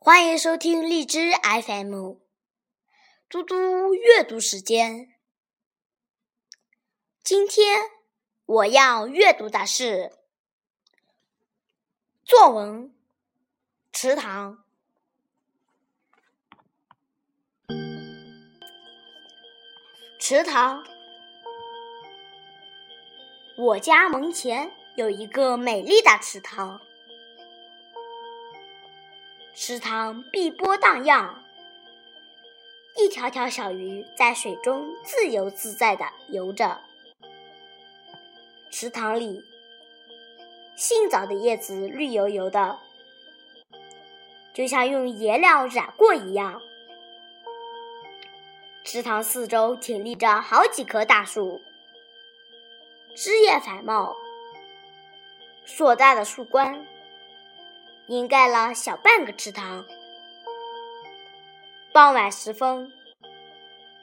欢迎收听荔枝 FM，嘟嘟阅读时间。今天我要阅读的是作文《池塘》。池塘，我家门前有一个美丽的池塘。池塘碧波荡漾，一条条小鱼在水中自由自在地游着。池塘里，杏枣的叶子绿油油的，就像用颜料染过一样。池塘四周挺立着好几棵大树，枝叶繁茂，硕大的树冠。掩盖了小半个池塘。傍晚时分，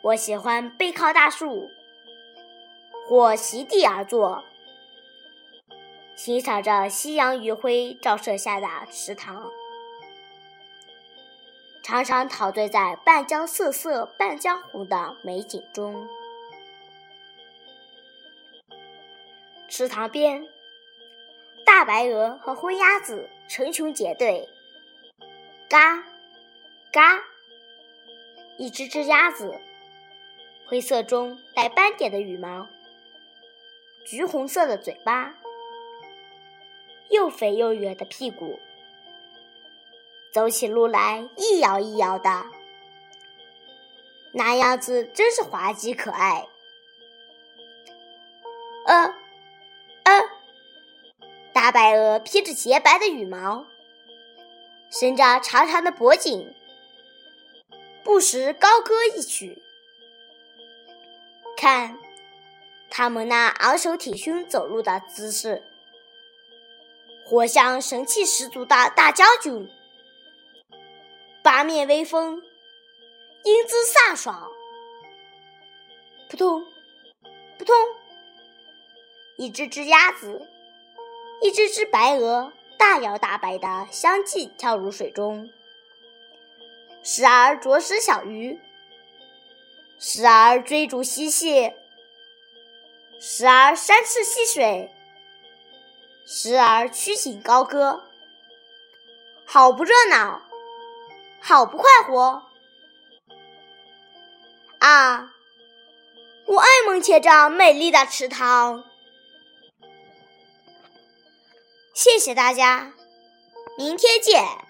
我喜欢背靠大树，或席地而坐，欣赏着夕阳余晖照射下的池塘，常常陶醉在半江瑟瑟半江红的美景中。池塘边。白鹅和灰鸭子成群结队，嘎嘎，一只只鸭子，灰色中带斑点的羽毛，橘红色的嘴巴，又肥又圆的屁股，走起路来一摇一摇的，那样子真是滑稽可爱。大白鹅披着洁白的羽毛，伸着长长的脖颈，不时高歌一曲。看，它们那昂首挺胸走路的姿势，活像神气十足的大将军，八面威风，英姿飒爽。扑通，扑通，一只只鸭子。一只只白鹅大摇大摆地相继跳入水中，时而啄食小鱼，时而追逐嬉戏，时而山翅戏水，时而曲颈高歌，好不热闹，好不快活啊！我爱门前这美丽的池塘。谢谢大家，明天见。